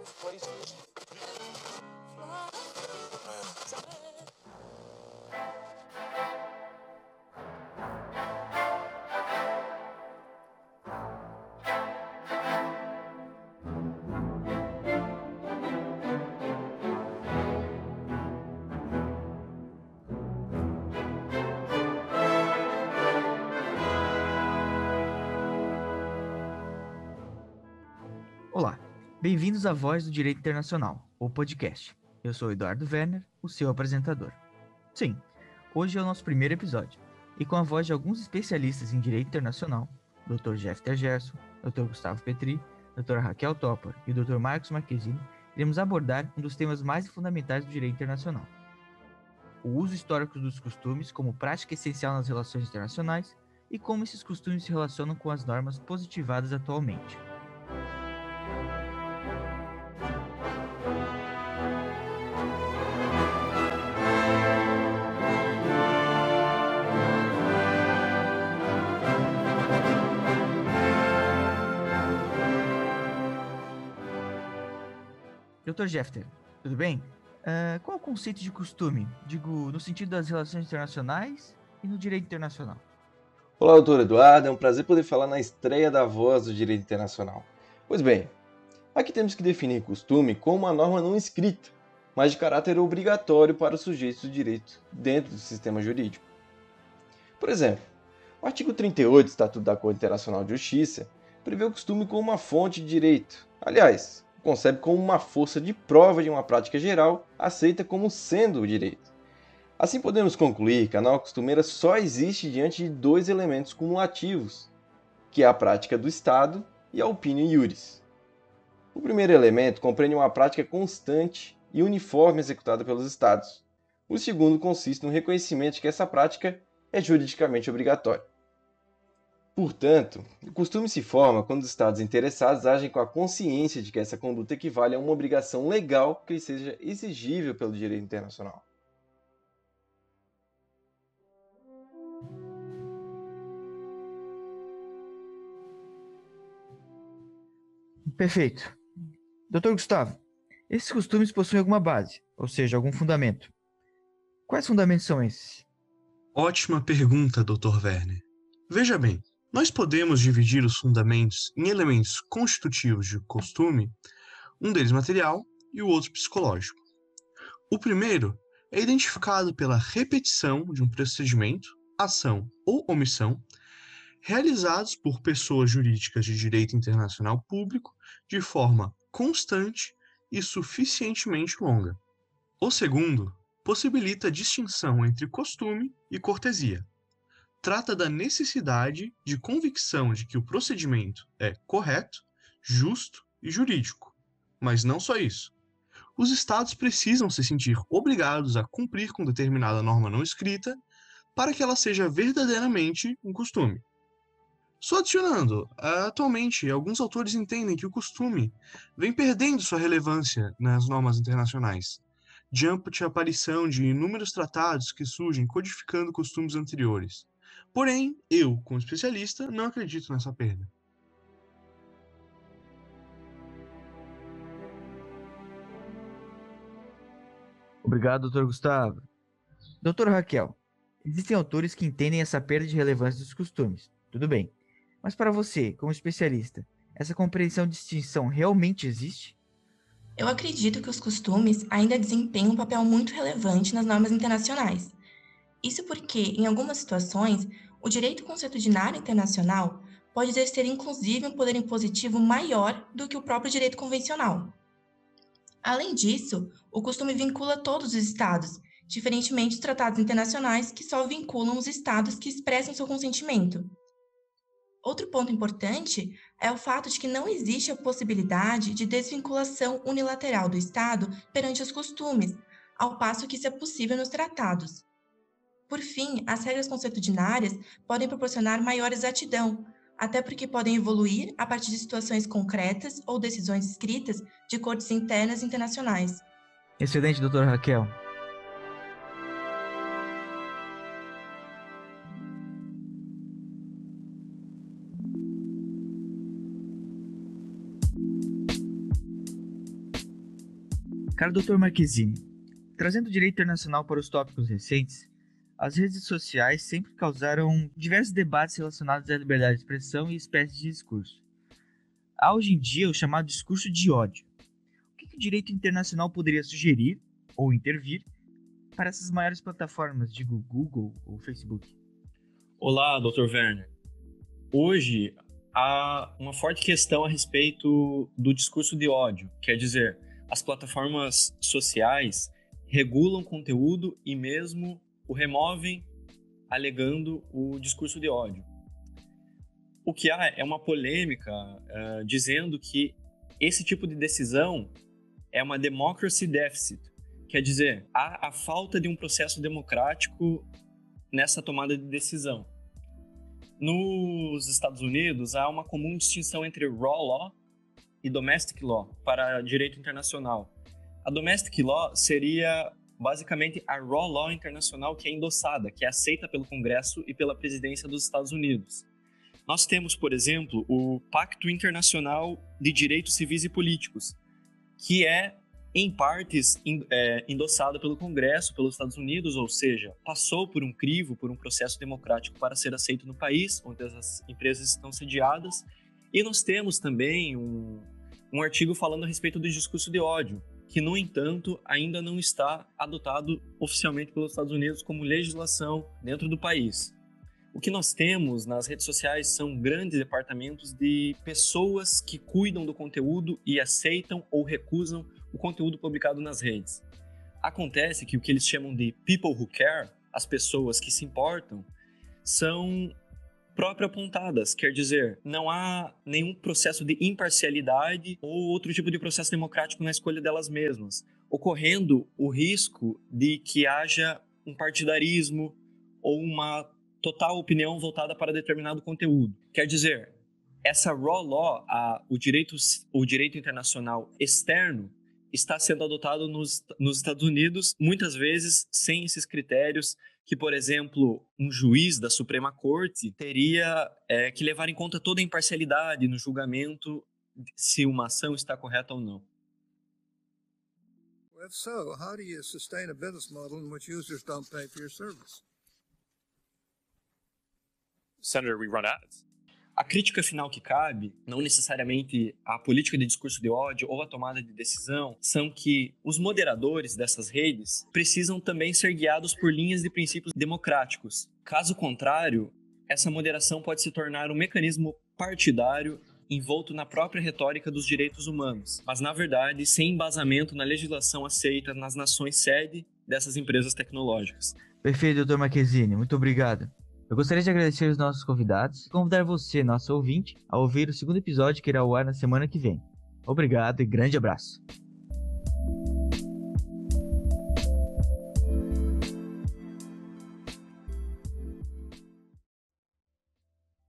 Olá, bem-vindos à Voz do Direito Internacional, o podcast. Eu sou Eduardo Werner, o seu apresentador. Sim, hoje é o nosso primeiro episódio, e com a voz de alguns especialistas em direito internacional, Dr. Jeff Gerson, Dr. Gustavo Petri, Dr. Raquel Topper e Dr. Marcos Marquezine, iremos abordar um dos temas mais fundamentais do direito internacional. O uso histórico dos costumes como prática essencial nas relações internacionais e como esses costumes se relacionam com as normas positivadas atualmente. Dr. Jeffter, tudo bem? Uh, qual o conceito de costume? Digo, no sentido das relações internacionais e no direito internacional. Olá, doutor Eduardo. É um prazer poder falar na estreia da voz do direito internacional. Pois bem, aqui temos que definir costume como uma norma não escrita, mas de caráter obrigatório para os sujeitos do direito dentro do sistema jurídico. Por exemplo, o artigo 38 do Estatuto da Corte Internacional de Justiça prevê o costume como uma fonte de direito. Aliás, concebe como uma força de prova de uma prática geral aceita como sendo o direito. Assim podemos concluir que a norma costumeira só existe diante de dois elementos cumulativos, que é a prática do Estado e a opinião iuris. O primeiro elemento compreende uma prática constante e uniforme executada pelos Estados. O segundo consiste no reconhecimento de que essa prática é juridicamente obrigatória. Portanto, o costume se forma quando os Estados interessados agem com a consciência de que essa conduta equivale a uma obrigação legal que lhe seja exigível pelo direito internacional. Perfeito. Doutor Gustavo, esses costumes possuem alguma base, ou seja, algum fundamento. Quais fundamentos são esses? Ótima pergunta, Dr. Werner. Veja bem, nós podemos dividir os fundamentos em elementos constitutivos de costume, um deles material e o outro psicológico. O primeiro é identificado pela repetição de um procedimento, ação ou omissão realizados por pessoas jurídicas de direito internacional público de forma constante e suficientemente longa. O segundo possibilita a distinção entre costume e cortesia trata da necessidade de convicção de que o procedimento é correto, justo e jurídico. Mas não só isso. Os Estados precisam se sentir obrigados a cumprir com determinada norma não escrita para que ela seja verdadeiramente um costume. Só adicionando, atualmente, alguns autores entendem que o costume vem perdendo sua relevância nas normas internacionais, diante a aparição de inúmeros tratados que surgem codificando costumes anteriores. Porém, eu, como especialista, não acredito nessa perda. Obrigado, doutor Gustavo. Doutora Raquel, existem autores que entendem essa perda de relevância dos costumes. Tudo bem. Mas para você, como especialista, essa compreensão de distinção realmente existe? Eu acredito que os costumes ainda desempenham um papel muito relevante nas normas internacionais. Isso porque, em algumas situações, o direito consuetudinário internacional pode exercer inclusive um poder impositivo maior do que o próprio direito convencional. Além disso, o costume vincula todos os Estados, diferentemente dos tratados internacionais que só vinculam os Estados que expressam seu consentimento. Outro ponto importante é o fato de que não existe a possibilidade de desvinculação unilateral do Estado perante os costumes, ao passo que isso é possível nos tratados. Por fim, as regras consuetudinárias podem proporcionar maior exatidão, até porque podem evoluir a partir de situações concretas ou decisões escritas de cortes internas e internacionais. Excelente, doutora Raquel. Cara, doutor Marquezine, trazendo o direito internacional para os tópicos recentes, as redes sociais sempre causaram diversos debates relacionados à liberdade de expressão e espécies de discurso. Há hoje em dia o chamado discurso de ódio. O que, que o direito internacional poderia sugerir ou intervir para essas maiores plataformas, digo Google ou Facebook? Olá, Dr. Werner. Hoje há uma forte questão a respeito do discurso de ódio, quer dizer, as plataformas sociais regulam conteúdo e mesmo o removem alegando o discurso de ódio. O que há é uma polêmica uh, dizendo que esse tipo de decisão é uma democracy deficit, quer dizer, há a falta de um processo democrático nessa tomada de decisão. Nos Estados Unidos, há uma comum distinção entre raw law e domestic law para direito internacional. A domestic law seria basicamente a raw law internacional que é endossada, que é aceita pelo Congresso e pela presidência dos Estados Unidos. Nós temos, por exemplo, o Pacto Internacional de Direitos Civis e Políticos, que é em partes é, endossada pelo Congresso, pelos Estados Unidos, ou seja, passou por um crivo, por um processo democrático para ser aceito no país, onde as empresas estão sediadas. E nós temos também um, um artigo falando a respeito do discurso de ódio, que, no entanto, ainda não está adotado oficialmente pelos Estados Unidos como legislação dentro do país. O que nós temos nas redes sociais são grandes departamentos de pessoas que cuidam do conteúdo e aceitam ou recusam o conteúdo publicado nas redes. Acontece que o que eles chamam de people who care, as pessoas que se importam, são próprio apontadas, quer dizer, não há nenhum processo de imparcialidade ou outro tipo de processo democrático na escolha delas mesmas, ocorrendo o risco de que haja um partidarismo ou uma total opinião voltada para determinado conteúdo. Quer dizer, essa raw law, a, o, direito, o direito internacional externo, está sendo adotado nos, nos Estados Unidos, muitas vezes sem esses critérios que, por exemplo, um juiz da Suprema Corte teria é, que levar em conta toda a imparcialidade no julgamento se uma ação está correta ou não. If so, how do you sustain a business model in which users don't pay for your service? Senator, we run ads. A crítica final que cabe, não necessariamente a política de discurso de ódio ou a tomada de decisão, são que os moderadores dessas redes precisam também ser guiados por linhas de princípios democráticos. Caso contrário, essa moderação pode se tornar um mecanismo partidário envolto na própria retórica dos direitos humanos, mas na verdade sem embasamento na legislação aceita nas nações sede dessas empresas tecnológicas. Perfeito, doutor Marquezine, muito obrigado. Eu gostaria de agradecer os nossos convidados e convidar você, nosso ouvinte, a ouvir o segundo episódio que irá ao ar na semana que vem. Obrigado e grande abraço.